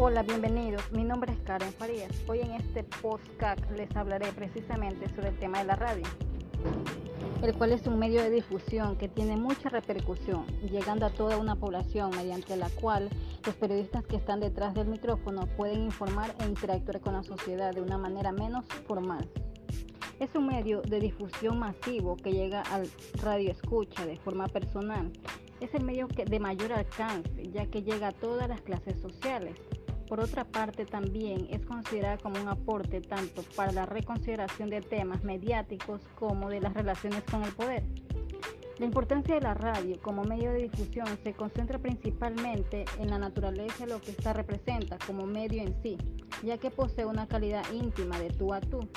Hola, bienvenidos. Mi nombre es Karen Farías. Hoy en este podcast les hablaré precisamente sobre el tema de la radio, el cual es un medio de difusión que tiene mucha repercusión, llegando a toda una población mediante la cual los periodistas que están detrás del micrófono pueden informar e interactuar con la sociedad de una manera menos formal. Es un medio de difusión masivo que llega al radio escucha de forma personal. Es el medio de mayor alcance, ya que llega a todas las clases sociales. Por otra parte, también es considerada como un aporte tanto para la reconsideración de temas mediáticos como de las relaciones con el poder. La importancia de la radio como medio de difusión se concentra principalmente en la naturaleza de lo que esta representa como medio en sí, ya que posee una calidad íntima de tú a tú,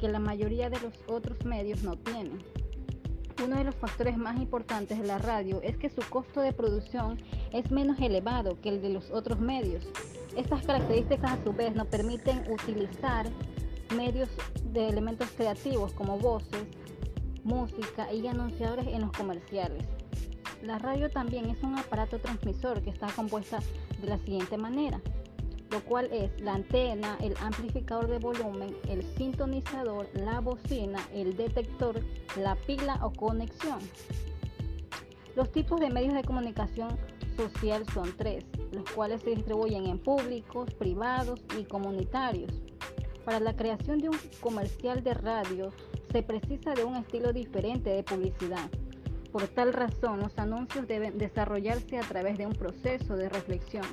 que la mayoría de los otros medios no tienen. Uno de los factores más importantes de la radio es que su costo de producción es menos elevado que el de los otros medios. Estas características a su vez nos permiten utilizar medios de elementos creativos como voces, música y anunciadores en los comerciales. La radio también es un aparato transmisor que está compuesta de la siguiente manera lo cual es la antena, el amplificador de volumen, el sintonizador, la bocina, el detector, la pila o conexión. Los tipos de medios de comunicación social son tres, los cuales se distribuyen en públicos, privados y comunitarios. Para la creación de un comercial de radio se precisa de un estilo diferente de publicidad. Por tal razón, los anuncios deben desarrollarse a través de un proceso de reflexión